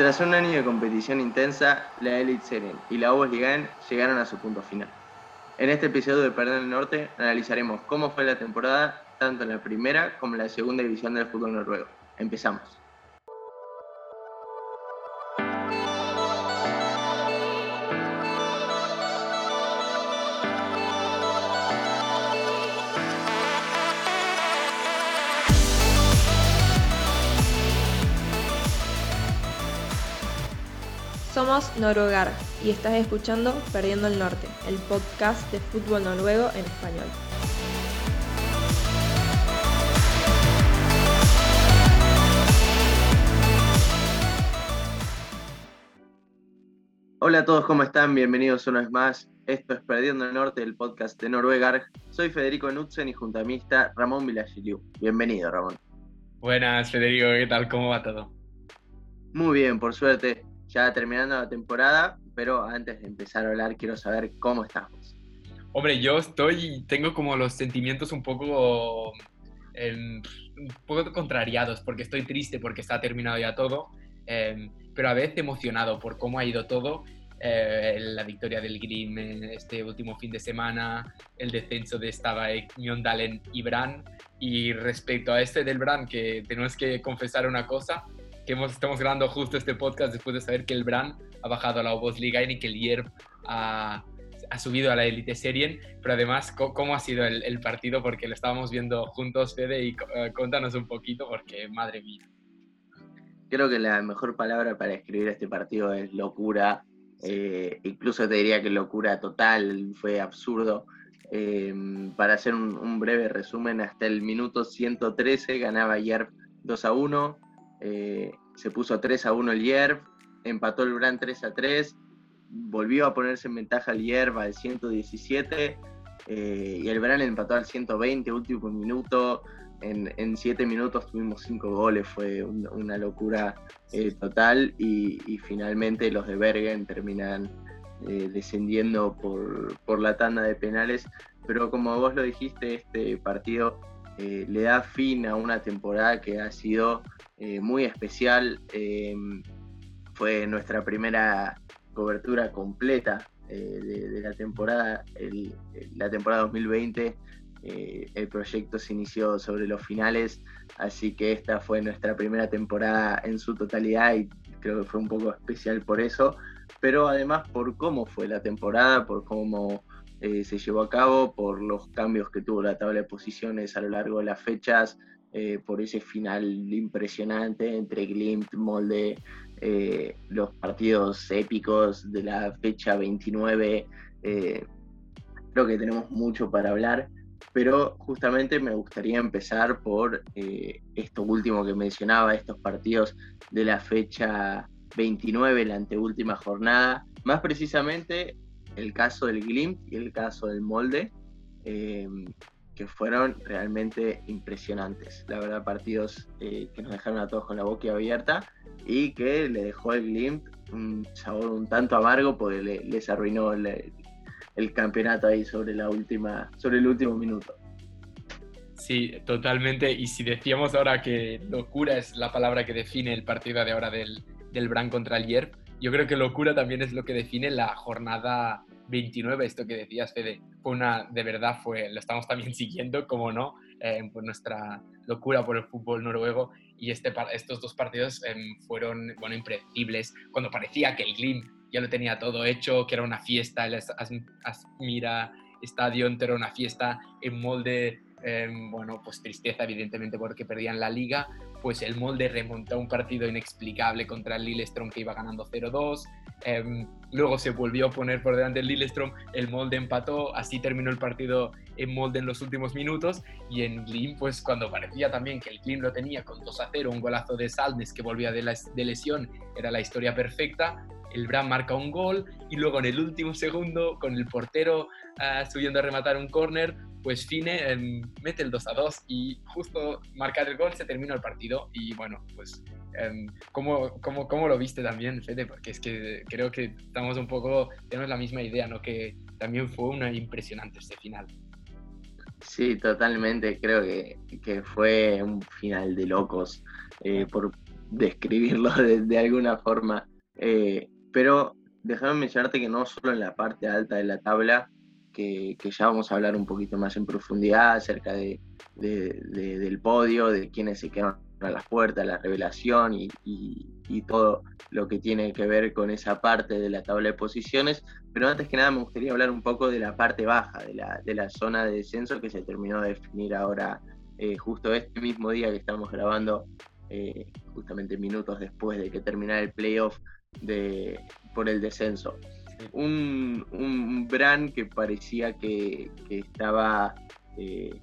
Tras un año de competición intensa, la Elite Serien y la Ligan llegaron a su punto final. En este episodio de Perder el Norte analizaremos cómo fue la temporada tanto en la primera como en la segunda división del fútbol noruego. Empezamos. Somos Noruegar y estás escuchando Perdiendo el Norte, el podcast de fútbol noruego en español. Hola a todos, ¿cómo están? Bienvenidos una vez más. Esto es Perdiendo el Norte, el podcast de Noruegar. Soy Federico Nutzen y junto a mí está Ramón Vilagiliu. Bienvenido, Ramón. Buenas, Federico, ¿qué tal? ¿Cómo va todo? Muy bien, por suerte ya terminando la temporada, pero antes de empezar a hablar quiero saber cómo estamos. Hombre, yo estoy, tengo como los sentimientos un poco, em, un poco contrariados, porque estoy triste porque está terminado ya todo, em, pero a veces emocionado por cómo ha ido todo. Eh, la victoria del Green este último fin de semana, el descenso de Stava, Mjondalen y Bran. Y respecto a este del Bran, que tenemos que confesar una cosa, que hemos, estamos grabando justo este podcast después de saber que el Bran ha bajado a la Liga y que el Yerb ha, ha, subido a la Elite Serien, pero además, ¿cómo, ha sido el, partido? Porque lo estábamos viendo juntos, Fede, y uh, contanos un poquito, porque madre mía. Creo que la mejor palabra para escribir este partido es locura. Eh, incluso te diría que locura total, fue absurdo. Eh, para hacer un, un, breve resumen, hasta el minuto 113 ganaba Yerb 2 a 1. Eh, se puso 3 a 1 el Yerb, empató el Brand 3 a 3, volvió a ponerse en ventaja el Yerb al 117 eh, y el Brand empató al 120, último minuto. En 7 minutos tuvimos 5 goles, fue una locura eh, total y, finalmente los de Bergen terminan descendiendo por, por la tanda de penales. Pero como vos lo dijiste, este partido le da fin a una temporada que ha sido eh, muy especial. Eh, fue nuestra primera cobertura completa eh, de, la temporada, la temporada 2020. el proyecto se inició sobre los finales, así que esta fue nuestra primera temporada en su totalidad y creo que fue un poco especial por eso, pero además por cómo fue la temporada, por cómo se llevó a cabo, por los cambios que tuvo la tabla de posiciones a lo largo de las fechas, eh, por ese final impresionante entre Glimt, Molde, eh, los partidos épicos de la fecha 29. Eh, creo que tenemos mucho para hablar, pero justamente me gustaría empezar por esto último que mencionaba, estos partidos de la fecha 29, la anteúltima jornada, más precisamente el caso del Glimt y el caso del Molde que fueron realmente impresionantes. La verdad, partidos eh, que nos dejaron a todos con la boca abierta y que le dejó el Glimt un sabor un tanto amargo porque les arruinó el, campeonato ahí sobre, la última, sobre el último minuto. Sí, totalmente. Y si decíamos ahora que locura es la palabra que define el partido de ahora del, del Bran contra el Yerp, yo creo que locura también es lo que define la jornada 29, esto que decías, Fede, fue una, de verdad, fue, lo estamos también siguiendo, como no, eh, por nuestra locura por el fútbol noruego y este, estos dos partidos em, fueron, bueno, impredecibles, cuando parecía que el Glim ya lo tenía todo hecho, que era una fiesta, el Asmira Estadio entero, una fiesta en molde, em, bueno, pues tristeza evidentemente porque perdían la liga, pues el molde remontó un partido inexplicable contra el Lillestrøm que iba ganando 0-2. Em, luego se volvió a poner por delante el Lillestrøm, el molde empató, así terminó el partido en molde en los últimos minutos. Y en Glim, pues cuando parecía también que el Glim lo tenía con 2-0, un golazo de Salnes que volvía de lesión, era la historia perfecta. El Bran marca un gol y luego en el último segundo, con el portero uh, subiendo a rematar un córner, pues Fine em, mete el 2 a 2 y justo marcar el gol se terminó el partido y bueno, pues em, ¿cómo, cómo, cómo, lo viste también, Fede? Porque es que creo que estamos un poco, tenemos la misma idea, ¿no? Que también fue una impresionante este final. Sí, totalmente, creo que, que fue un final de locos. Eh, por, describirlo de, alguna forma. Eh, pero déjame mencionarte que no solo en la parte alta de la tabla, que, ya vamos a hablar un poquito más en profundidad acerca de, del podio, de quiénes se quedan a las puertas, la revelación y, todo lo que tiene que ver con esa parte de la tabla de posiciones. Pero antes que nada me gustaría hablar un poco de la parte baja, de la, de la zona de descenso que se terminó de definir ahora, eh, justo este mismo día que estamos grabando, eh, justamente minutos después de que terminara el playoff de, por el descenso. Un, un Bran que parecía que, estaba eh,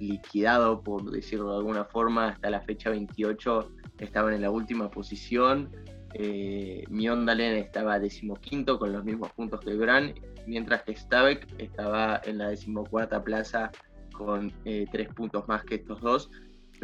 liquidado, por decirlo de alguna forma, hasta la fecha 28 estaban en la última posición. Eh, Miondalen estaba decimoquinto con los mismos puntos que Bran, mientras que Stabek estaba en la decimocuarta plaza con eh, tres puntos más que estos dos.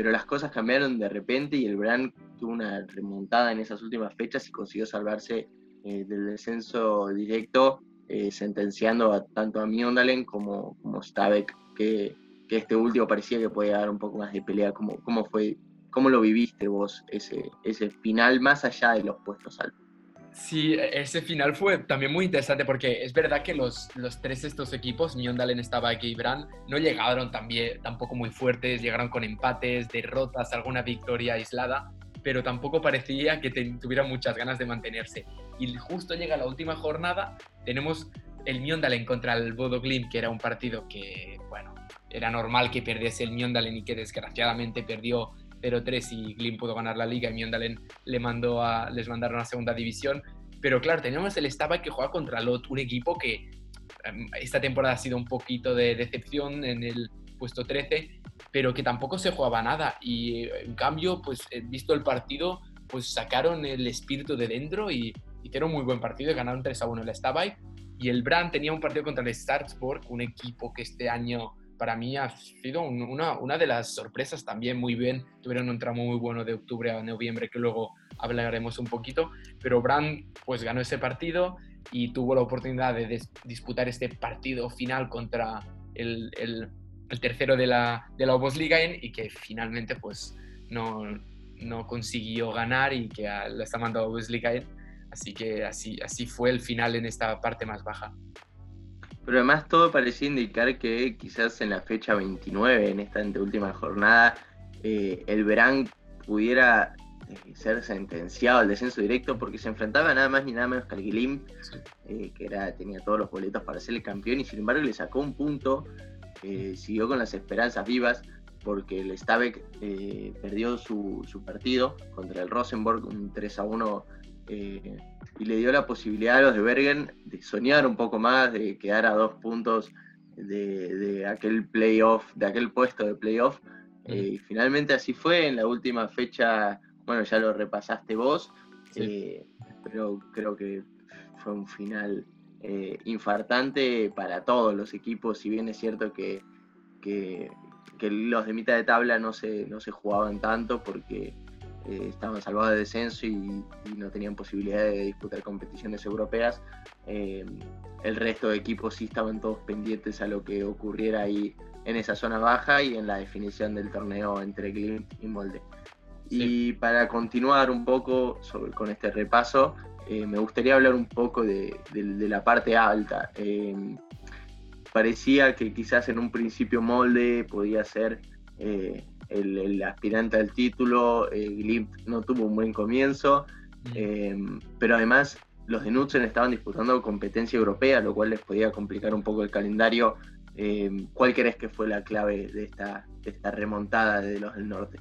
Pero las cosas cambiaron de repente y el Bran tuvo una remontada en esas últimas fechas y consiguió salvarse eh, del descenso directo, eh, sentenciando a, tanto a Miondalen como, como Stabek, que, que, este último parecía que podía dar un poco más de pelea. ¿Cómo, cómo, fue, cómo lo viviste vos ese, ese final más allá de los puestos altos? Sí, ese final fue también muy interesante porque es verdad que los, los tres estos equipos, Miondalen, Stabek y Bran, no llegaron también, tampoco muy fuertes, llegaron con empates, derrotas, alguna victoria aislada, pero tampoco parecía que tuviera muchas ganas de mantenerse. Y justo llega la última jornada, tenemos el Miondalen contra el Bodo Glimt, que era un partido que, bueno, era normal que perdiese el Miondalen y que desgraciadamente perdió 0-3 y Glimt pudo ganar la liga y Miondalen le les mandaron a segunda división. Pero claro, teníamos el Stava que juega contra Lot, un equipo que em, esta temporada ha sido un poquito de decepción en el puesto 13 pero que tampoco se jugaba nada. Y en cambio, pues eh, visto el partido, pues sacaron el espíritu de dentro y hicieron muy buen partido y ganaron 3 a 1 el Stabay. Y el Brand tenía un partido contra el Startsburg, un equipo que este año para mí ha sido una, una de las sorpresas también muy bien. Tuvieron un tramo muy bueno de octubre a noviembre que luego hablaremos un poquito. Pero Brand pues ganó ese partido y tuvo la oportunidad de disputar este partido final contra el, el el tercero de la, de la y que finalmente pues no, no consiguió ganar y que la está mandando a Obosligaen. Así que así, así fue el final en esta parte más baja. Pero además todo parecía indicar que quizás en la fecha 29, en esta última jornada, eh, el Verán pudiera eh, ser sentenciado al descenso directo porque se enfrentaba nada más ni nada menos que al Glim, eh, que era, tenía todos los boletos para ser el campeón y sin embargo le sacó un punto siguió con las esperanzas vivas porque el Stabek eh, perdió su, partido contra el Rosenborg, un 3 a 1, eh, y le dio la posibilidad a los de Bergen de soñar un poco más, de quedar a dos puntos de, aquel playoff, de aquel puesto de playoff. y finalmente así fue en la última fecha, bueno, ya lo repasaste vos, pero creo que fue un final eh, infartante para todos los equipos, si bien es cierto que, que, los de mitad de tabla no se, no se jugaban tanto porque eh, estaban salvados de descenso y, no tenían posibilidad de disputar competiciones europeas. Eh, el resto de equipos sí estaban todos pendientes a lo que ocurriera ahí en esa zona baja y en la definición del torneo entre Glimt y Molde. Y para continuar un poco sobre, con este repaso, eh, me gustaría hablar un poco de, la parte alta. Parecía que quizás en un principio Molde podía ser eh, el, aspirante al título, Glimt no tuvo un buen comienzo, mm. pero además los de Nutzen estaban disputando competencia europea, lo cual les podía complicar un poco el calendario. ¿Cuál crees que fue la clave de esta, de esta remontada de los del norte?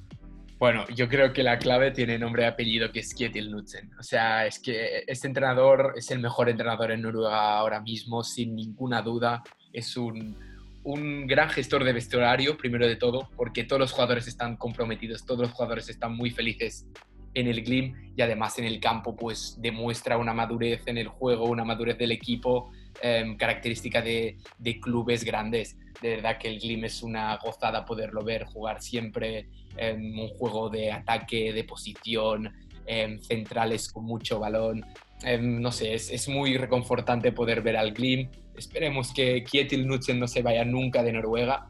Bueno, yo creo que la clave tiene nombre y apellido, que es Kjetil Knudsen. O sea, es que este entrenador es el mejor entrenador en Noruega ahora mismo, sin ninguna duda. Es un, un gran gestor de vestuario, primero de todo, porque todos los jugadores están comprometidos, todos los jugadores están muy felices en el Glim y además en el campo pues demuestra una madurez en el juego, una madurez del equipo, em, característica de, de, clubes grandes. De verdad que el Glim es una gozada poderlo ver jugar siempre un juego de ataque, de posición, centrales con mucho balón. no sé, es, muy reconfortante poder ver al Glim. Esperemos que Kjetil Knudsen no se vaya nunca de Noruega,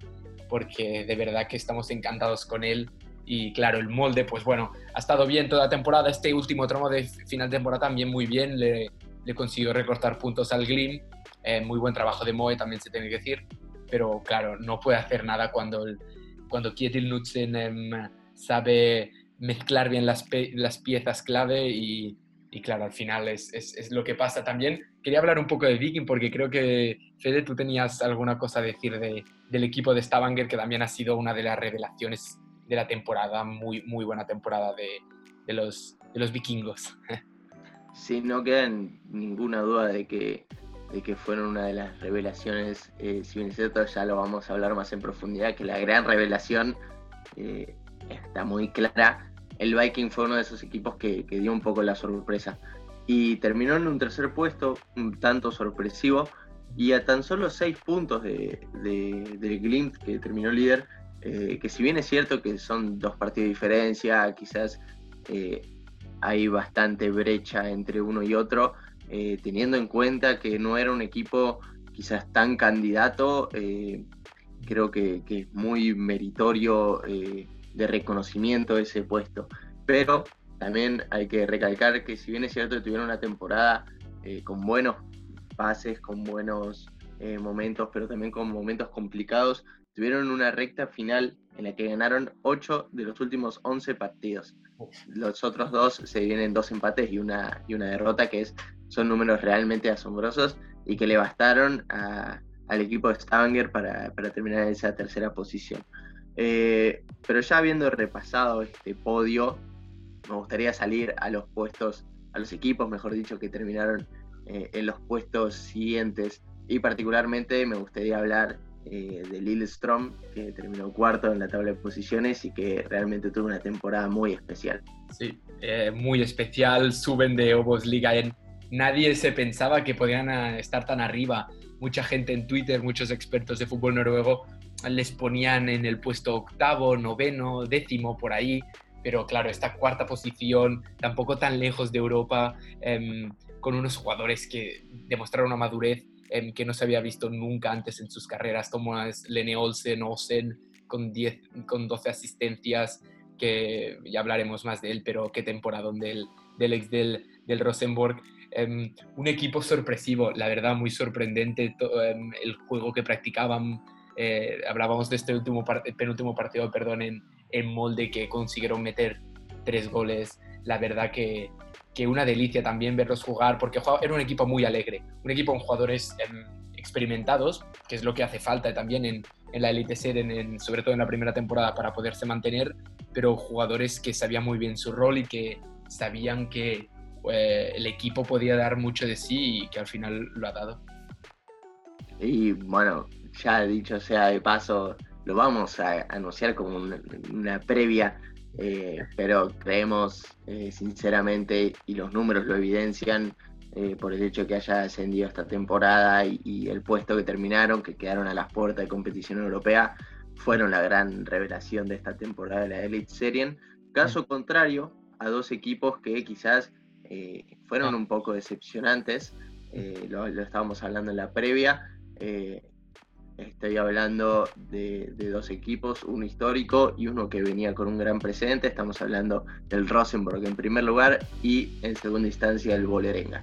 porque de verdad que estamos encantados con él y claro, el molde, pues bueno, ha estado bien toda temporada. Este último tramo de final de temporada también muy bien, le, consiguió recortar puntos al Glim. Eh, muy buen trabajo de Moe, también se tiene que decir. Pero claro, no puede hacer nada cuando, cuando Kietil Knudsen em, sabe mezclar bien las, las piezas clave y, y, claro, al final es, es, es, lo que pasa. También quería hablar un poco de Viking porque creo que, Fede, tú tenías alguna cosa a decir de, del equipo de Stavanger, que también ha sido una de las revelaciones de la temporada, muy, muy buena temporada de, de los, de los vikingos. Sí, no queda ninguna duda de que, de que fueron una de las revelaciones, eh, si bien es cierto, ya lo vamos a hablar más en profundidad, que la gran revelación eh, está muy clara. El Viking fue uno de esos equipos que, que, dio un poco la sorpresa. Y terminó en un tercer puesto, un tanto sorpresivo, y a tan solo seis puntos de, de, del Glimt, que terminó líder, eh, que si bien es cierto que son dos partidos de diferencia, quizás eh, hay bastante brecha entre uno y otro, eh, teniendo en cuenta que no era un equipo quizás tan candidato, creo que, que, es muy meritorio de reconocimiento ese puesto. Pero también hay que recalcar que si bien es cierto que tuvieron una temporada eh, con buenos pases, con buenos momentos, pero también con momentos complicados, tuvieron una recta final en la que ganaron 8 de los últimos 11 partidos. Los otros dos se vienen dos empates y una, y una derrota, que es, son números realmente asombrosos y que le bastaron a, al equipo de Stavanger para, para, terminar en esa tercera posición. Eh, pero ya habiendo repasado este podio, me gustaría salir a los puestos, a los equipos, mejor dicho, que terminaron eh, en los puestos siguientes. Y particularmente me gustaría hablar eh, de Lillestrøm, que terminó cuarto en la tabla de posiciones y que realmente tuvo una temporada muy especial. Sí, eh, muy especial, suben de Obos Liga. Nadie se pensaba que podían eh, estar tan arriba. Mucha gente en Twitter, muchos expertos de fútbol noruego les ponían en el puesto octavo, noveno, décimo, por ahí. Pero claro, esta cuarta posición, tampoco tan lejos de Europa, eh, con unos jugadores que demostraron una madurez eh, que no se había visto nunca antes en sus carreras, como Lene Olsen, Olsen, con, 10, con 12 asistencias, que ya hablaremos más de él, pero qué temporada del, del ex del, del Rosenborg. Um, un equipo sorpresivo, la verdad, muy sorprendente um, el juego que practicaban. Eh, hablábamos de este último penúltimo partido, perdón, en, en Molde, que consiguieron meter tres goles. La verdad que, que una delicia también verlos jugar, porque era un equipo muy alegre, un equipo con jugadores eh, experimentados, que es lo que hace falta también en, en la Elite en, en, sobre todo en la primera temporada, para poderse mantener, pero jugadores que sabían muy bien su rol y que sabían que eh, el equipo podía dar mucho de sí y que al final lo ha dado. Y bueno, ya dicho sea de paso, lo vamos a anunciar como una, una previa eh, pero creemos eh, sinceramente, y los números lo evidencian, eh, por el hecho que haya ascendido esta temporada y, y, el puesto que terminaron, que quedaron a las puertas de competición europea, fueron la gran revelación de esta temporada de la Elite Serien. Caso contrario a dos equipos que quizás fueron un poco decepcionantes, lo, lo, estábamos hablando en la previa. Estoy hablando de, dos equipos, uno histórico y uno que venía con un gran presente. Estamos hablando del Rosenborg en primer lugar y en segunda instancia el Bolerenga.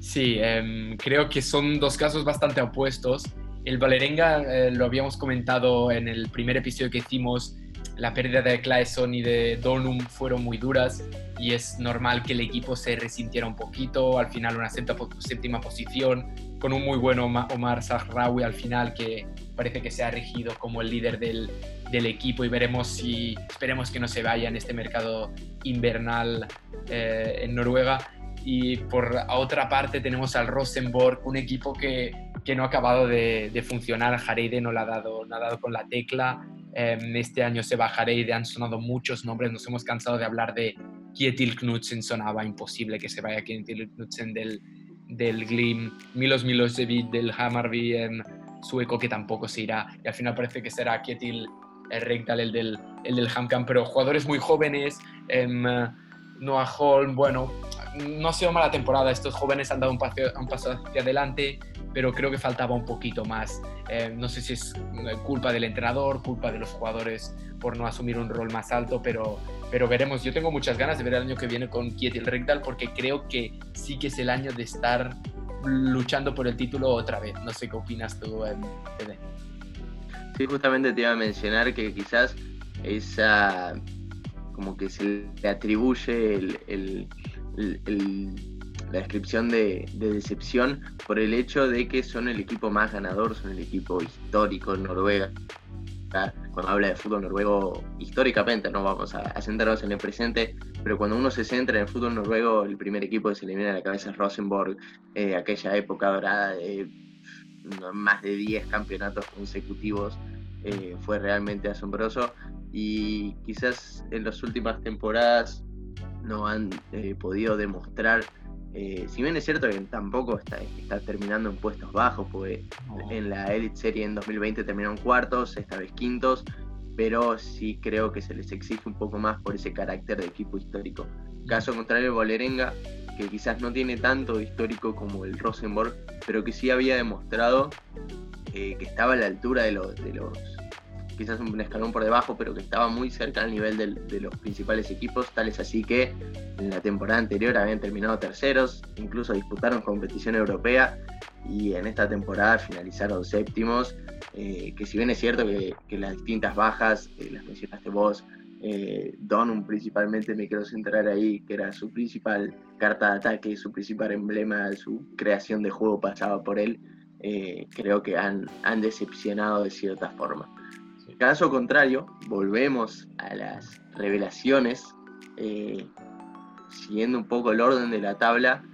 Sí, eh, creo que son dos casos bastante opuestos. El Bolerenga eh, lo habíamos comentado en el primer episodio que hicimos. La pérdida de Claesson y de Donum fueron muy duras y es normal que el equipo se resintiera un poquito. Al final, una séptima posición con un muy buen Omar Sahrawi al final que parece que se ha regido como el líder del, del, equipo y veremos si, esperemos que no se vaya en este mercado invernal eh, en Noruega. Y por otra parte tenemos al Rosenborg, un equipo que, que no ha acabado de, de, funcionar. Jareide no le ha dado, no ha dado con la tecla. Eh, este año se va Jareide, han sonado muchos nombres, nos hemos cansado de hablar de Kjetil Knudsen, sonaba imposible que se vaya Kjetil Knudsen del, del Glim, Milos Milosevic del Hammarby en sueco que tampoco se irá y al final parece que será Kjetil Rekdal el del, el del Hamkamp, pero jugadores muy jóvenes, eh, Noah Holm, bueno, no ha sido mala temporada, estos jóvenes han dado un paso, un paso hacia adelante, pero creo que faltaba un poquito más. Eh, no sé si es culpa del entrenador, culpa de los jugadores por no asumir un rol más alto, pero, pero veremos. Yo tengo muchas ganas de ver el año que viene con Kietil Rectal porque creo que sí que es el año de estar luchando por el título otra vez. No sé qué opinas tú, Fede. Sí, justamente te iba a mencionar que quizás esa como que se le atribuye el, la descripción de, decepción por el hecho de que son el equipo más ganador, son el equipo histórico en Noruega. Cuando habla de fútbol noruego históricamente, no vamos a, centrarnos en el presente, pero cuando uno se centra en el fútbol noruego, el primer equipo que se le viene a la cabeza es Rosenborg, eh, aquella época dorada de más de 10 campeonatos consecutivos, eh, fue realmente asombroso y quizás en las últimas temporadas no han eh, podido demostrar eh, si bien es cierto que tampoco está, está terminando en puestos bajos, porque en la Elite Serie en 2020 terminaron cuartos, esta vez quintos, pero sí creo que se les exige un poco más por ese carácter de equipo histórico. Caso contrario, Bolerenga, que quizás no tiene tanto histórico como el Rosenborg, pero que sí había demostrado eh, que estaba a la altura de, de los quizás un escalón por debajo, pero que estaba muy cerca al nivel de los principales equipos, tales así que en la temporada anterior habían terminado terceros, incluso disputaron competición europea y en esta temporada finalizaron séptimos, eh, que si bien es cierto que, las distintas bajas, eh, las mencionaste vos, eh, Donum principalmente me quiero centrar ahí, que era su principal carta de ataque, su principal emblema, su creación de juego pasaba por él, eh, creo que han, han decepcionado de cierta forma. Caso contrario, volvemos a las revelaciones, eh, siguiendo un poco el orden de la tabla.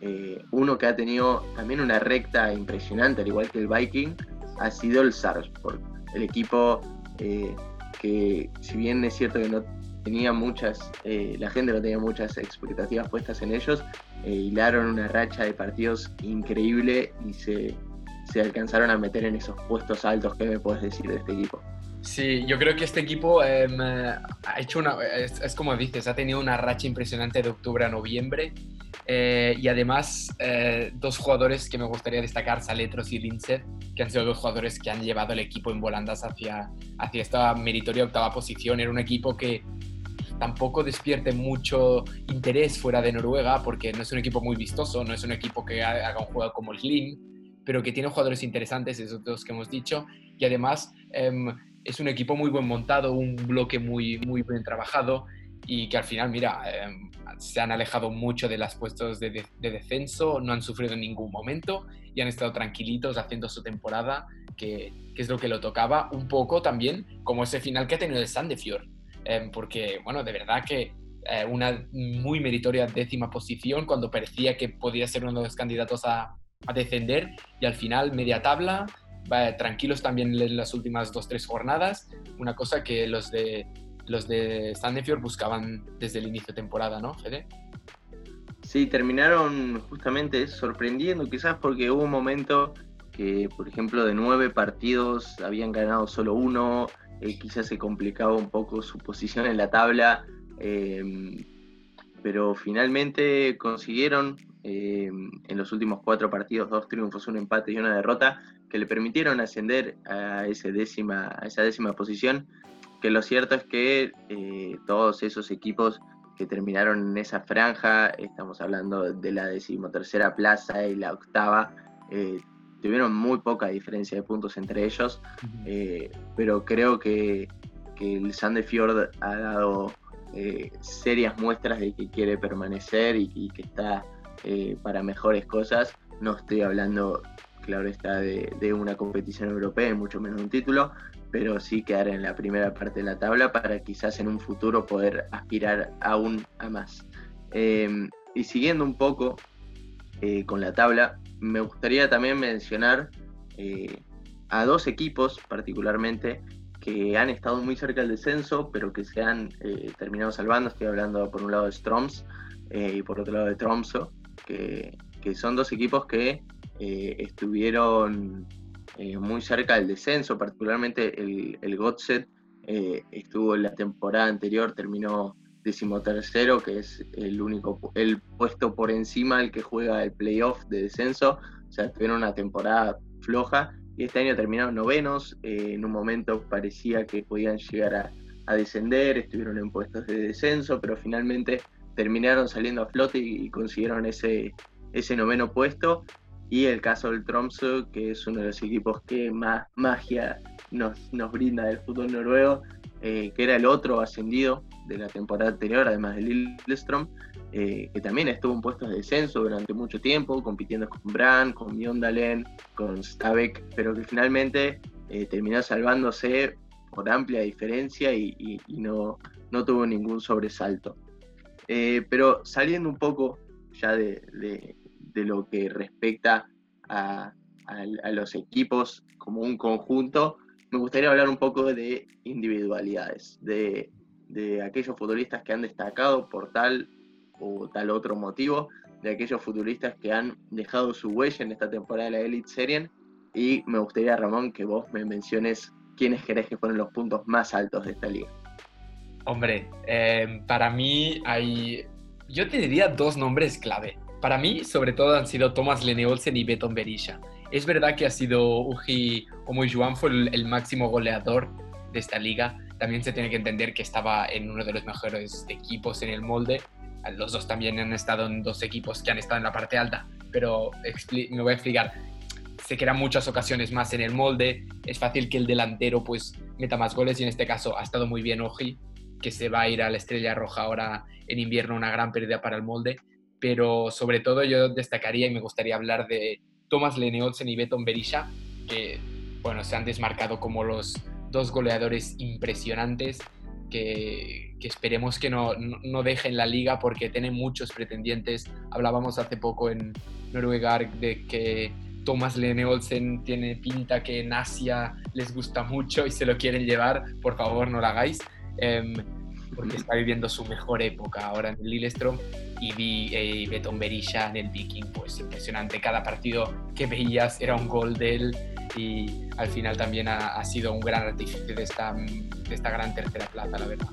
Eh, uno que ha tenido también una recta impresionante, al igual que el Viking, ha sido el Sarpsborg. El equipo eh, que, si bien es cierto que no tenía muchas, la gente no tenía muchas expectativas puestas en ellos, hilaron una racha de partidos increíble y se, se alcanzaron a meter en esos puestos altos. ¿Qué me puedes decir de este equipo? Sí, yo creo que este equipo em, ha hecho una, es, como dices, ha tenido una racha impresionante de octubre a noviembre eh, y además eh, dos jugadores que me gustaría destacar, Saletros y Linset, que han sido dos jugadores que han llevado el equipo en volandas hacia, hacia esta meritoria octava posición. Era un equipo que tampoco despierte mucho interés fuera de Noruega porque no es un equipo muy vistoso, no es un equipo que haga un juego como el Slim, pero que tiene jugadores interesantes, esos dos que hemos dicho, y además... Es un equipo muy buen montado, un bloque muy, muy bien trabajado y que al final, mira, em, se han alejado mucho de los puestos de, descenso, no han sufrido en ningún momento y han estado tranquilitos haciendo su temporada, que, es lo que lo tocaba un poco también, como ese final que ha tenido el Sandefjord, em, porque, bueno, de verdad que eh, una muy meritoria décima posición cuando parecía que podía ser uno de los candidatos a, a descender y al final media tabla tranquilos también en las últimas dos, tres jornadas, una cosa que los de, los de Sandefjord buscaban desde el inicio de temporada, ¿no, Fede? Sí, terminaron justamente sorprendiendo, quizás porque hubo un momento que, por ejemplo, de nueve partidos habían ganado solo uno, eh, quizás se complicaba un poco su posición en la tabla, em, pero finalmente consiguieron em, en los últimos cuatro partidos dos triunfos, un empate y una derrota, que le permitieron ascender a, esa décima, a esa décima posición, que lo cierto es que eh, todos esos equipos que terminaron en esa franja, estamos hablando de la decimotercera plaza y la octava, eh, tuvieron muy poca diferencia de puntos entre ellos, eh, pero creo que, que el Sandefjord ha dado serias muestras de que quiere permanecer y, y que está para mejores cosas. No estoy hablando claro está, de, una competición europea y mucho menos un título, pero sí quedar en la primera parte de la tabla para quizás en un futuro poder aspirar aún a más. Em, y siguiendo un poco eh, con la tabla, me gustaría también mencionar eh, a dos equipos particularmente que han estado muy cerca del descenso, pero que se han eh, terminado salvando. Estoy hablando por un lado de Stroms y por otro lado de Tromso, que, son dos equipos que eh, estuvieron eh, muy cerca del descenso, particularmente el, Gotset eh, estuvo en la temporada anterior, terminó decimotercero, que es el único, el puesto por encima el que juega el playoff de descenso. O sea, tuvieron una temporada floja y este año terminaron novenos. Eh, en un momento parecía que podían llegar a, descender, estuvieron en puestos de descenso, pero finalmente terminaron saliendo a flote y, consiguieron ese, ese noveno puesto. Y el caso del Tromsø, que es uno de los equipos que más magia nos, nos brinda del fútbol noruego, eh, que era el otro ascendido de la temporada anterior, además de Lillestrøm, eh, que también estuvo en puestos de descenso durante mucho tiempo, compitiendo con Brand, con Mjondalen, con Stabek, pero que finalmente eh, terminó salvándose por amplia diferencia y, no, no, tuvo ningún sobresalto. Eh, pero saliendo un poco ya de, lo que respecta a, los equipos como un conjunto, me gustaría hablar un poco de individualidades, de, de aquellos futbolistas que han destacado por tal o tal otro motivo de aquellos futbolistas que han dejado su huella en esta temporada de la Elite Serien. Y me gustaría, Ramón, que vos me menciones quiénes crees que fueron los puntos más altos de esta liga. Hombre, em, para mí hay, yo te diría dos nombres clave. Para mí, sobre todo, han sido Thomas Lene Olsen y Beton Berisha. Es verdad que ha sido Uji Omoyuan fue el, el máximo goleador de esta liga. También se tiene que entender que estaba en uno de los mejores equipos en el molde los dos también han estado en dos equipos que han estado en la parte alta, pero me voy a explicar. Se quedan muchas ocasiones más en el molde, es fácil que el delantero pues meta más goles y en este caso ha estado muy bien Oji, que se va a ir a la Estrella Roja ahora en invierno, una gran pérdida para el molde, pero sobre todo yo destacaría y me gustaría hablar de Thomas Leneolsen y Beton Berisha, que bueno, se han desmarcado como los dos goleadores impresionantes que, esperemos que no, no, dejen la liga porque tiene muchos pretendientes. Hablábamos hace poco en Noruega de que Thomas Lene Olsen tiene pinta que en Asia les gusta mucho y se lo quieren llevar. Por favor, no lo hagáis. Em, porque está viviendo su mejor época ahora en el Lillestrøm y vi eh, Beton Berisha en el Viking, pues impresionante. Cada partido que veías era un gol de él y al final también ha, sido un gran artífice de esta, de esta gran tercera plaza, la verdad.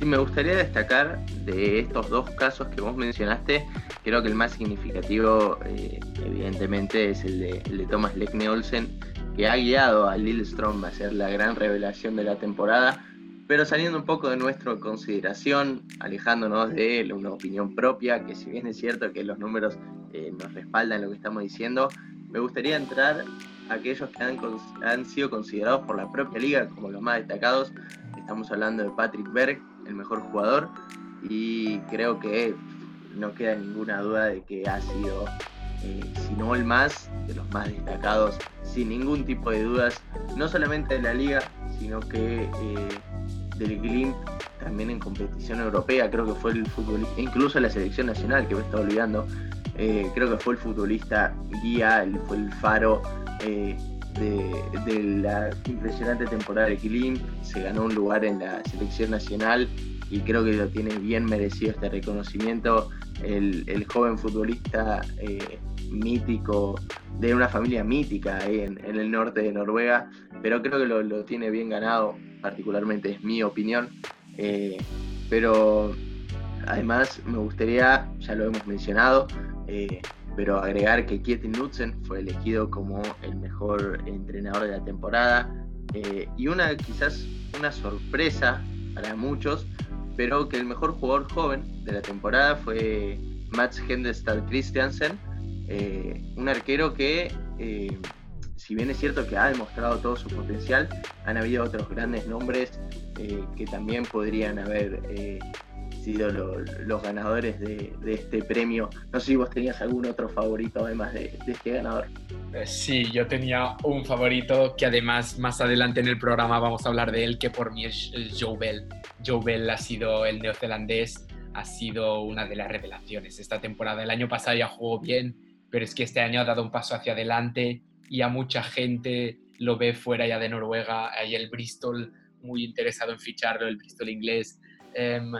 Y me gustaría destacar de estos dos casos que vos mencionaste, creo que el más significativo, eh, evidentemente, es el de, Thomas Lekne Olsen, que ha guiado a Lillestrøm a ser la gran revelación de la temporada, pero saliendo un poco de nuestra consideración, alejándonos de una opinión propia, que si bien es cierto que los números eh, nos respaldan lo que estamos diciendo, me gustaría entrar a aquellos que han, han sido considerados por la propia liga como los más destacados. Estamos hablando de Patrick Berg, el mejor jugador, y creo que no queda ninguna duda de que ha sido, eh, si no el más, de los más destacados, sin ningún tipo de dudas, no solamente de la liga, sino que eh, del Glimt también en competición europea, creo que fue el futbolista, incluso la selección nacional que me está olvidando, eh, creo que fue el futbolista guía, fue el faro eh, de, la impresionante temporada de Glimt, se ganó un lugar en la selección nacional y creo que lo tiene bien merecido este reconocimiento, el, joven futbolista mítico, de una familia mítica en, el norte de Noruega, pero creo que lo tiene bien ganado particularmente es mi opinión. Eh, pero además me gustaría, ya lo hemos mencionado, eh, pero agregar que Kietin Knudsen fue elegido como el mejor entrenador de la temporada eh, y una quizás una sorpresa para muchos, pero que el mejor jugador joven de la temporada fue Mats Hendestad Christiansen, un arquero que si bien es cierto que ha demostrado todo su potencial, han habido otros grandes nombres eh, que también podrían haber eh, sido los ganadores de, este premio. No sé si vos tenías algún otro favorito además de, este ganador. Eh, sí, yo tenía un favorito que además más adelante en el programa vamos a hablar de él, que por mí es Joe Bell. Joe Bell ha sido el neozelandés, ha sido una de las revelaciones esta temporada. El año pasado ya jugó bien, pero es que este año ha dado un paso hacia adelante y a mucha gente lo ve fuera ya de Noruega. Hay el Bristol muy interesado en ficharlo, el Bristol inglés. Em,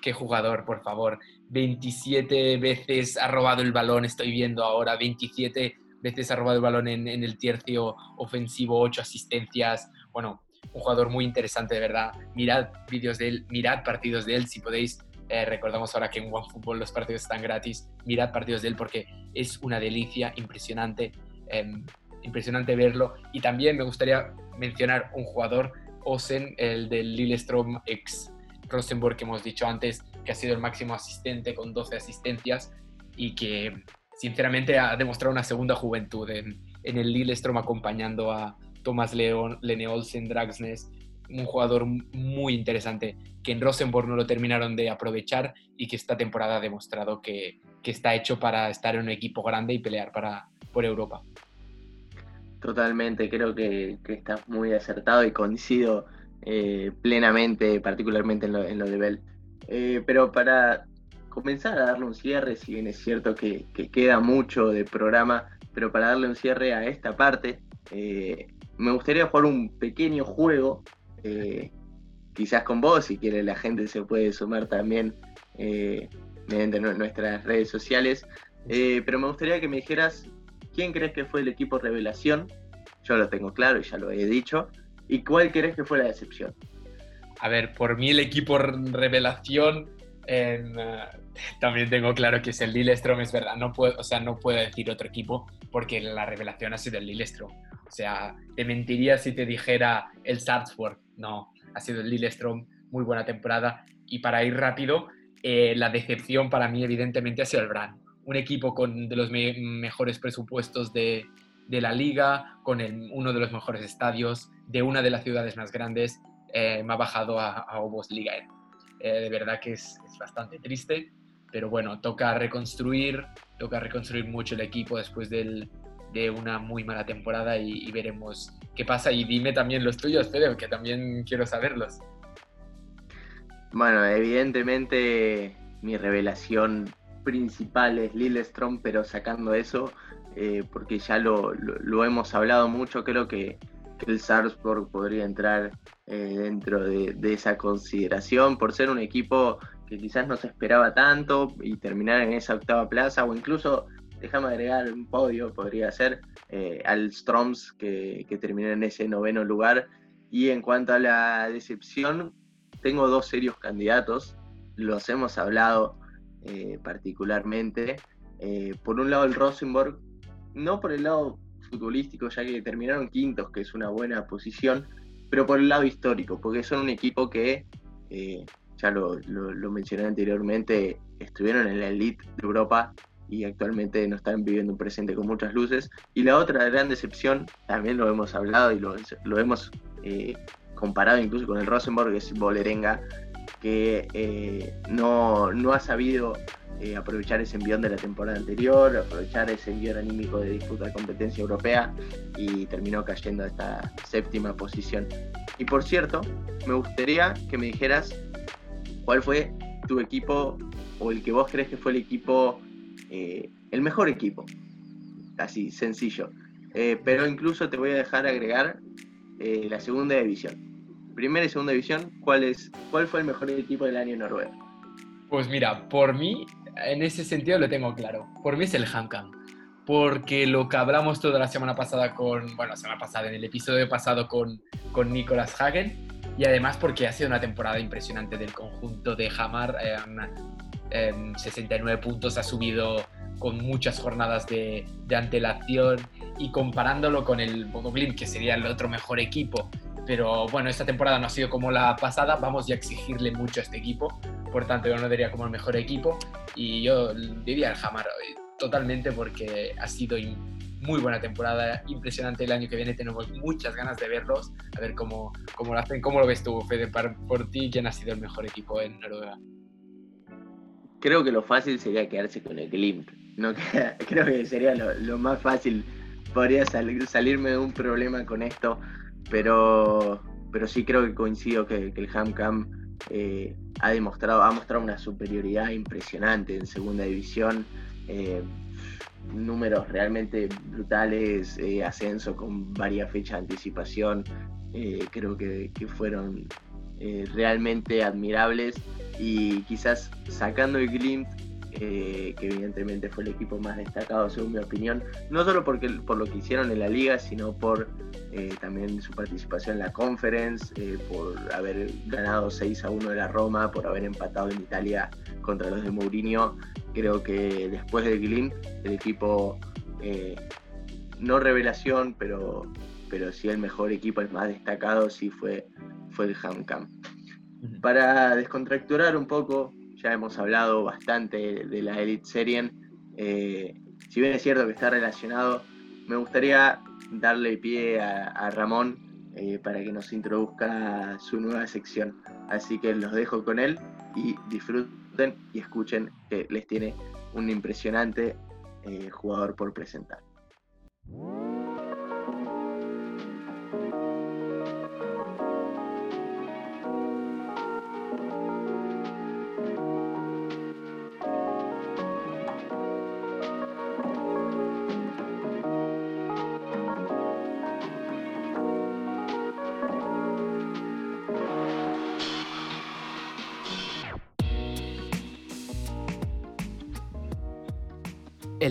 qué jugador, por favor. 27 veces ha robado el balón, estoy viendo ahora, 27 veces ha robado el balón en, el tercio ofensivo, 8 asistencias. Bueno, un jugador muy interesante, de verdad. Mirad vídeos de él, mirad partidos de él, si podéis. Eh, recordamos ahora que en OneFootball los partidos están gratis. Mirad partidos de él porque es una delicia, impresionante, em, impresionante verlo. Y también me gustaría mencionar un jugador, Osen, el del Lillestrom ex Rosenborg que hemos dicho antes, que ha sido el máximo asistente con 12 asistencias y que sinceramente ha demostrado una segunda juventud en, el Lillestrom acompañando a Thomas León, Lene Olsen, Dragsnes, un jugador muy interesante que en Rosenborg no lo terminaron de aprovechar y que esta temporada ha demostrado que, que está hecho para estar en un equipo grande y pelear para, por Europa. Totalmente, creo que, que estás muy acertado y coincido eh, plenamente, particularmente en lo, en lo de Bell. Eh, pero para comenzar a darle un cierre, si bien es cierto que, que, queda mucho de programa, pero para darle un cierre a esta parte, eh, me gustaría jugar un pequeño juego, eh, quizás con vos, si quiere la gente se puede sumar también eh, mediante nuestras redes sociales, eh, pero me gustaría que me dijeras quién crees que fue el equipo revelación, yo lo tengo claro y ya lo he dicho, y cuál crees que fue la decepción. A ver, por mí el equipo revelación también tengo claro que es el Lillestrom, es verdad, no puedo, o sea, no puedo decir otro equipo porque la revelación ha sido el Lillestrom. O sea, te mentiría si te dijera el Salzburg. No, ha sido el Lillestrom, muy buena temporada. Y para ir rápido, eh, la decepción para mí evidentemente ha sido el Brand. Un equipo con de los me mejores presupuestos de, de, la liga, con el, uno de los mejores estadios, de una de las ciudades más grandes, eh, me ha bajado a, a Obos Liga. Eh, de verdad que es, es bastante triste, pero bueno, toca reconstruir, toca reconstruir mucho el equipo después del, de una muy mala temporada y, veremos qué pasa. Y dime también los tuyos, Fede, que también quiero saberlos. Bueno, evidentemente mi revelación principal es Lillestrom, pero sacando eso, eh, porque ya lo, lo, hemos hablado mucho, creo que, que el Salzburg podría entrar eh, dentro de, de, esa consideración por ser un equipo que quizás no se esperaba tanto y terminar en esa octava plaza o incluso déjame agregar un podio, podría ser, eh, al Stroms, que, que, terminó en ese noveno lugar. Y en cuanto a la decepción, tengo dos serios candidatos, los hemos hablado eh, particularmente. Eh, por un lado el Rosenborg, no por el lado futbolístico, ya que terminaron quintos, que es una buena posición, pero por el lado histórico, porque son un equipo que, ya lo, lo, lo mencioné anteriormente, estuvieron en la elite de Europa y actualmente no están viviendo un presente con muchas luces. Y la otra gran decepción, también lo hemos hablado y lo, hemos eh, comparado incluso con el Rosenborg, es Bolerenga, que eh, no, no, ha sabido eh, aprovechar ese envión de la temporada anterior, aprovechar ese envión anímico de disputa de competencia europea y terminó cayendo a esta séptima posición. Y por cierto, me gustaría que me dijeras cuál fue tu equipo o el que vos crees que fue el equipo eh, el mejor equipo. Así, sencillo. Eh, pero incluso te voy a dejar agregar eh, la segunda división. Primera y segunda división, ¿cuál, es, ¿cuál fue el mejor equipo del año en Noruega? Pues mira, por mí, en ese sentido lo tengo claro. Por mí es el HamKam. Porque lo que hablamos toda la semana pasada con, bueno, la semana pasada, en el episodio pasado con, con Nicolas Hagen, y además porque ha sido una temporada impresionante del conjunto de Hamar. Eh, 69 puntos, ha subido con muchas jornadas de, de antelación y comparándolo con el Bodo Glimt, que sería el otro mejor equipo. Pero bueno, esta temporada no ha sido como la pasada, vamos a exigirle mucho a este equipo, por tanto yo no diría como el mejor equipo. Y yo diría el Hamar totalmente porque ha sido muy buena temporada, impresionante. El año que viene, tenemos muchas ganas de verlos, a ver cómo, cómo lo hacen, cómo lo ves tú, Fede, por ti, quién ha sido el mejor equipo en Noruega creo que lo fácil sería quedarse con el Glimt. No, creo que sería lo, más fácil. Podría salir, salirme de un problema con esto, pero, pero sí creo que coincido que, que el HamCam eh, ha demostrado, ha mostrado una superioridad impresionante en segunda división. Eh, números realmente brutales, eh, ascenso con varias fechas de anticipación. Eh, creo que, que fueron realmente admirables y quizás sacando el Glimt eh, que evidentemente fue el equipo más destacado según mi opinión, no solo porque, por lo que hicieron en la liga, sino por eh, también su participación en la conference, eh, por haber ganado 6 a 1 de la Roma, por haber empatado en Italia contra los de Mourinho. Creo que después del Glin, el equipo, no revelación, pero, pero sí el mejor equipo, el más destacado, sí fue, fue el Hamcam. Para descontracturar un poco, ya hemos hablado bastante de la Elite Serien. Eh, si bien es cierto que está relacionado, me gustaría darle pie a, Ramón eh, para que nos introduzca su nueva sección. Así que los dejo con él y disfruten y escuchen que les tiene un impresionante eh, jugador por presentar.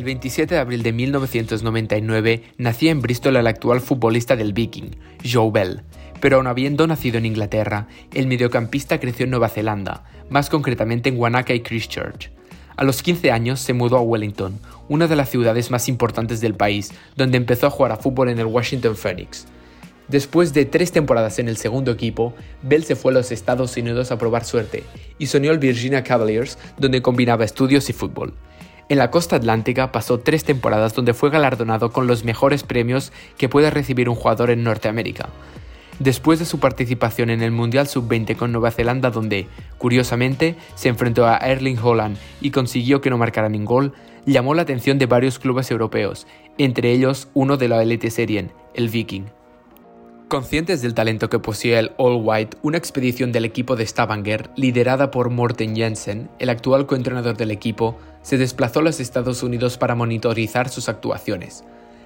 27 de abril de 1999 nacía en Bristol el actual futbolista del Viking, Joe Bell, pero aun habiendo nacido en Inglaterra, el mediocampista creció en Nueva Zelanda, más concretamente en Wanaka y Christchurch. A los 15 años se mudó a Wellington, una de las ciudades más importantes del país, donde empezó a jugar a fútbol en el Washington Phoenix. Después de tres temporadas en el segundo equipo, Bell se fue a los Estados Unidos a probar suerte y soñó al Virginia Cavaliers, donde combinaba estudios y fútbol. En la costa atlántica pasó tres temporadas donde fue galardonado con los mejores premios que puede recibir un jugador en Norteamérica. Después de su participación en el Mundial Sub-20 con Nueva Zelanda, donde, curiosamente, se enfrentó a Erling Holland y consiguió que no marcara ningún gol, llamó la atención de varios clubes europeos, entre ellos uno de la Elite Serien, el Viking. Conscientes del talento que poseía el All White, una expedición del equipo de Stavanger, liderada por Morten Jensen, el actual coentrenador del equipo, se desplazó a los Estados Unidos para monitorizar sus actuaciones.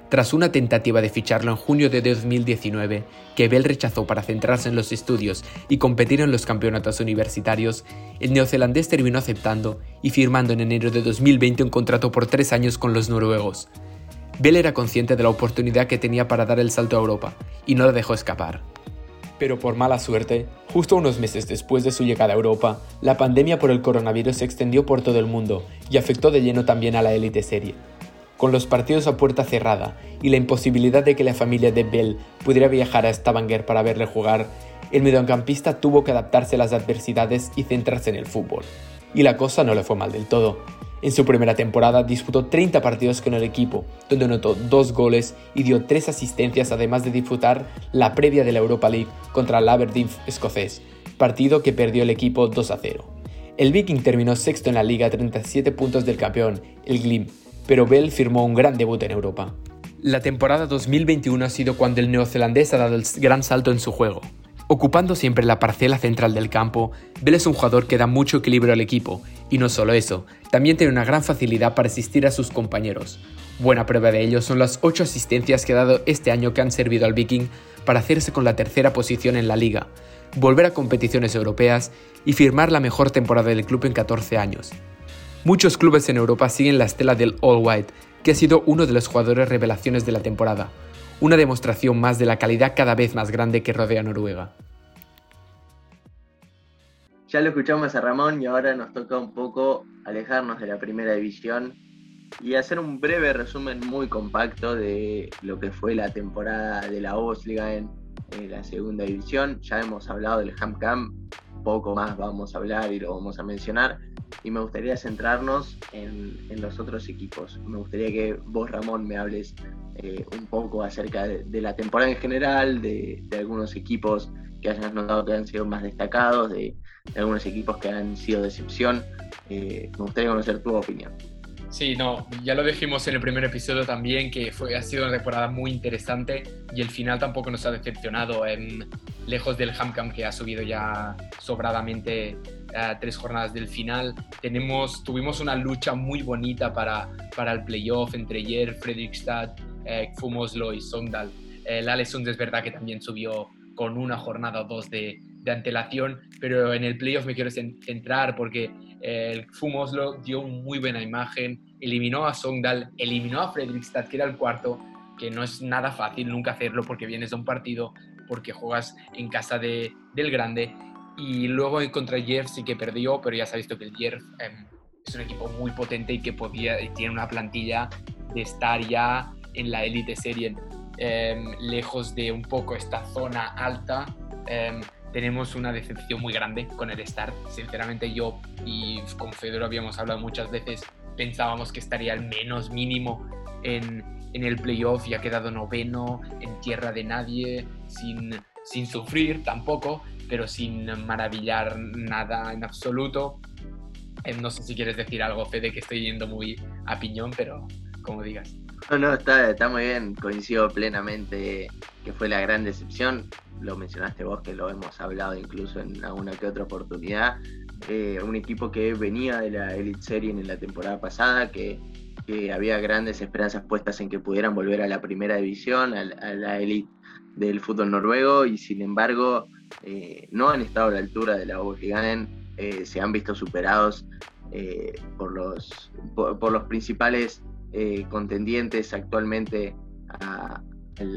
Tras una tentativa de ficharlo en junio de 2019, que Bell rechazó para centrarse en los estudios y competir en los campeonatos universitarios, el neozelandés terminó aceptando y firmando en enero de 2020 un contrato por tres años con los noruegos. Bell era consciente de la oportunidad que tenía para dar el salto a Europa y no la dejó escapar. Pero por mala suerte, justo unos meses después de su llegada a Europa, la pandemia por el coronavirus se extendió por todo el mundo y afectó de lleno también a la élite serie. Con los partidos a puerta cerrada y la imposibilidad de que la familia de Bell pudiera viajar a Stavanger para verle jugar, el mediocampista tuvo que adaptarse a las adversidades y centrarse en el fútbol. Y la cosa no le fue mal del todo. En su primera temporada disputó 30 partidos con el equipo, donde anotó dos goles y dio tres asistencias además de disfrutar la previa de la Europa League contra el Aberdeen escocés, partido que perdió el equipo 2 a 0. El Viking terminó sexto en la liga a 37 puntos del campeón, el Glim, pero Bell firmó un gran debut en Europa. La temporada 2021 ha sido cuando el neozelandés ha dado el gran salto en su juego. Ocupando siempre la parcela central del campo, Bell es un jugador que da mucho equilibrio al equipo y no solo eso, también tiene una gran facilidad para asistir a sus compañeros. Buena prueba de ello son las 8 asistencias que ha dado este año que han servido al Viking para hacerse con la tercera posición en la liga, volver a competiciones europeas y firmar la mejor temporada del club en 14 años. Muchos clubes en Europa siguen la estela del All White, que ha sido uno de los jugadores revelaciones de la temporada, una demostración más de la calidad cada vez más grande que rodea Noruega. Ya lo escuchamos a Ramón y ahora nos toca un poco alejarnos de la primera división y hacer un breve resumen muy compacto de lo que fue la temporada de la Bundesliga en, en la segunda división. Ya hemos hablado del HamCam, poco más vamos a hablar y lo vamos a mencionar. Y me gustaría centrarnos en, los otros equipos. Me gustaría que vos, Ramón, me hables eh, un poco acerca de, la temporada en general, de, algunos equipos que hayas notado que han sido más destacados, de, algunos equipos que han sido decepción. Eh, me gustaría conocer tu opinión. Sí, no, ya lo dijimos en el primer episodio también, que fue, ha sido una temporada muy interesante y el final tampoco nos ha decepcionado, en, lejos del Hamcam que ha subido ya sobradamente tres jornadas del final. Tenemos, tuvimos una lucha muy bonita para, para el playoff entre Yer, Fredrikstad, eh, Fumoslo y Sogndal. El Alessund es verdad que también subió con una jornada o dos de, de antelación, pero en el playoff me quiero centrar porque eh, el Fumoslo dio muy buena imagen, eliminó a Songdal, eliminó a Fredrikstad, que era el cuarto, que no es nada fácil nunca hacerlo porque vienes de un partido, porque juegas en casa de, del grande. Y luego contra Jeff sí que perdió, pero ya se ha visto que el Jeff em, es un equipo muy potente y que podía, tiene una plantilla de estar ya en la élite serie, em, lejos de un poco esta zona alta. Em, tenemos una decepción muy grande con el Start. Sinceramente yo y con Fedor habíamos hablado muchas veces, pensábamos que estaría al menos mínimo en, en el playoff y ha quedado noveno en tierra de nadie, sin, sin sufrir tampoco, pero sin maravillar nada en absoluto. Em, no sé si quieres decir algo, Fede, que estoy yendo muy a piñón, pero como digas. No, no, está, está muy bien, coincido plenamente que fue la gran decepción lo mencionaste vos, que lo hemos hablado incluso en alguna que otra oportunidad, eh, un equipo que venía de la Elite Serie en la temporada pasada, que, había grandes esperanzas puestas en que pudieran volver a la primera división, a, la Elite del fútbol noruego, y sin embargo eh, no han estado a la altura de la Oberliganen, eh, se han visto superados por, los, por los principales contendientes actualmente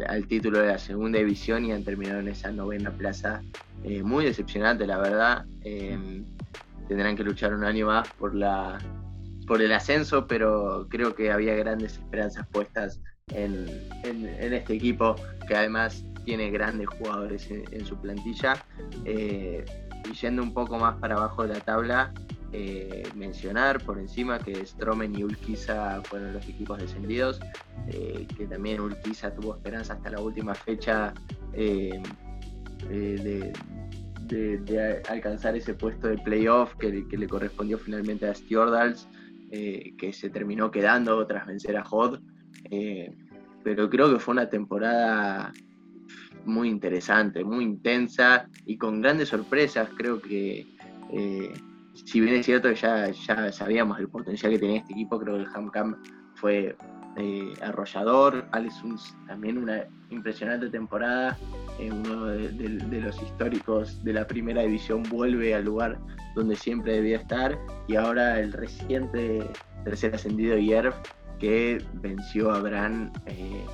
al título de la segunda división y han terminado en esa novena plaza. Eh, muy decepcionante, la verdad. Em, tendrán que luchar un año más por, la, por el ascenso, pero creo que había grandes esperanzas puestas en, este equipo, que además tiene grandes jugadores en, su plantilla. Eh, y yendo un poco más para abajo de la tabla, eh, mencionar por encima que Stromen y Ulquiza fueron los equipos descendidos, eh, que también Ulquiza tuvo esperanza hasta la última fecha de, alcanzar ese puesto de playoff que, le correspondió finalmente a Stjordals, que se terminó quedando tras vencer a Hod. pero creo que fue una temporada muy interesante, muy intensa y con grandes sorpresas. Creo que si bien es cierto que ya, ya sabíamos el potencial que tenía este equipo, creo que el Hamcam fue eh, arrollador. Alex también una impresionante temporada. Eh, uno de, los históricos de la primera división vuelve al lugar donde siempre debía estar. Y ahora el reciente tercer ascendido Yerf que venció a Bran. Eh,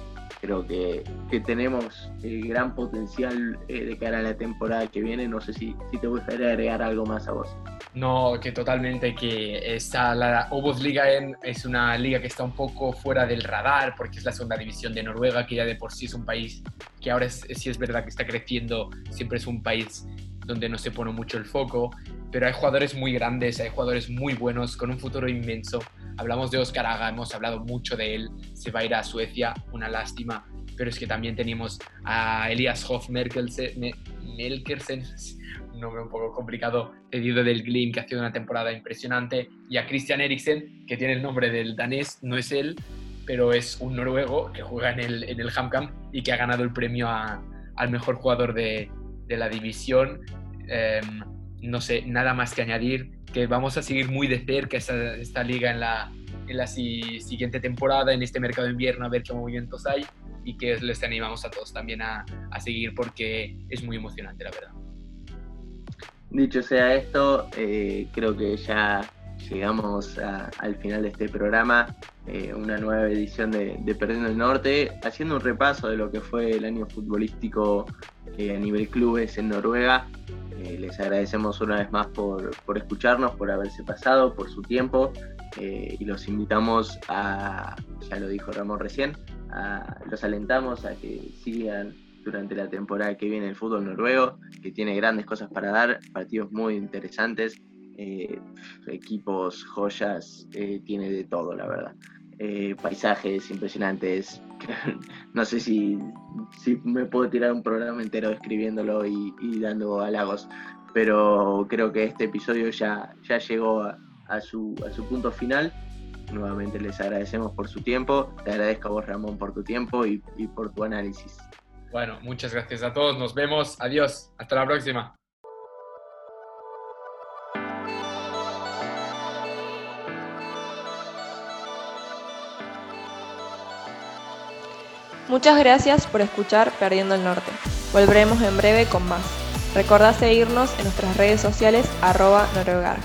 creo que, tenemos gran potencial de cara a la temporada que viene. No sé si, si te gustaría agregar algo más a vos. No, que totalmente, que está la Liga es una liga que está un poco fuera del radar porque es la segunda división de Noruega, que ya de por sí es un país que ahora sí es verdad que está creciendo, siempre es un país donde no se pone mucho el foco, pero hay jugadores muy grandes, hay jugadores muy buenos, con un futuro inmenso. Hablamos de Oscar Aga, hemos hablado mucho de él, se va a ir a Suecia, una lástima, pero es que también tenemos a Elias Hoff Melkersen, nombre un poco complicado, pedido del Glim, que ha sido una temporada impresionante, y a Christian Eriksen, que tiene el nombre del danés, no es él, pero es un noruego que juega en el, en el HamKam y que ha ganado el premio al mejor jugador de, de la división. Em, no sé, nada más que añadir, que vamos a seguir muy de cerca esta, esta liga en la, en la siguiente temporada, en este mercado de invierno, a ver qué movimientos hay y que les animamos a todos también a, a seguir porque es muy emocionante, la verdad. Dicho sea esto, eh, creo que ya llegamos al final de este programa, eh, una nueva edición de, Perdiendo el Norte, haciendo un repaso de lo que fue el año futbolístico eh, a nivel clubes en Noruega. les agradecemos una vez más por, escucharnos, por haberse pasado, por su tiempo y los invitamos a, ya lo dijo Ramón recién, los alentamos a que sigan durante la temporada que viene el fútbol noruego, que tiene grandes cosas para dar, partidos muy interesantes, eh, equipos, joyas, eh, tiene de todo, la verdad. Eh, paisajes impresionantes. no sé si, si, me puedo tirar un programa entero escribiéndolo y, dando halagos, pero creo que este episodio ya, ya llegó a, su, a su punto final. Nuevamente les agradecemos por su tiempo, te agradezco a vos Ramón por tu tiempo y por tu análisis. Bueno, muchas gracias a todos. Nos vemos. Adiós. Hasta la próxima. Muchas gracias por escuchar Perdiendo el Norte. Volveremos en breve con más. Recordá seguirnos en nuestras redes sociales arroba noruegar.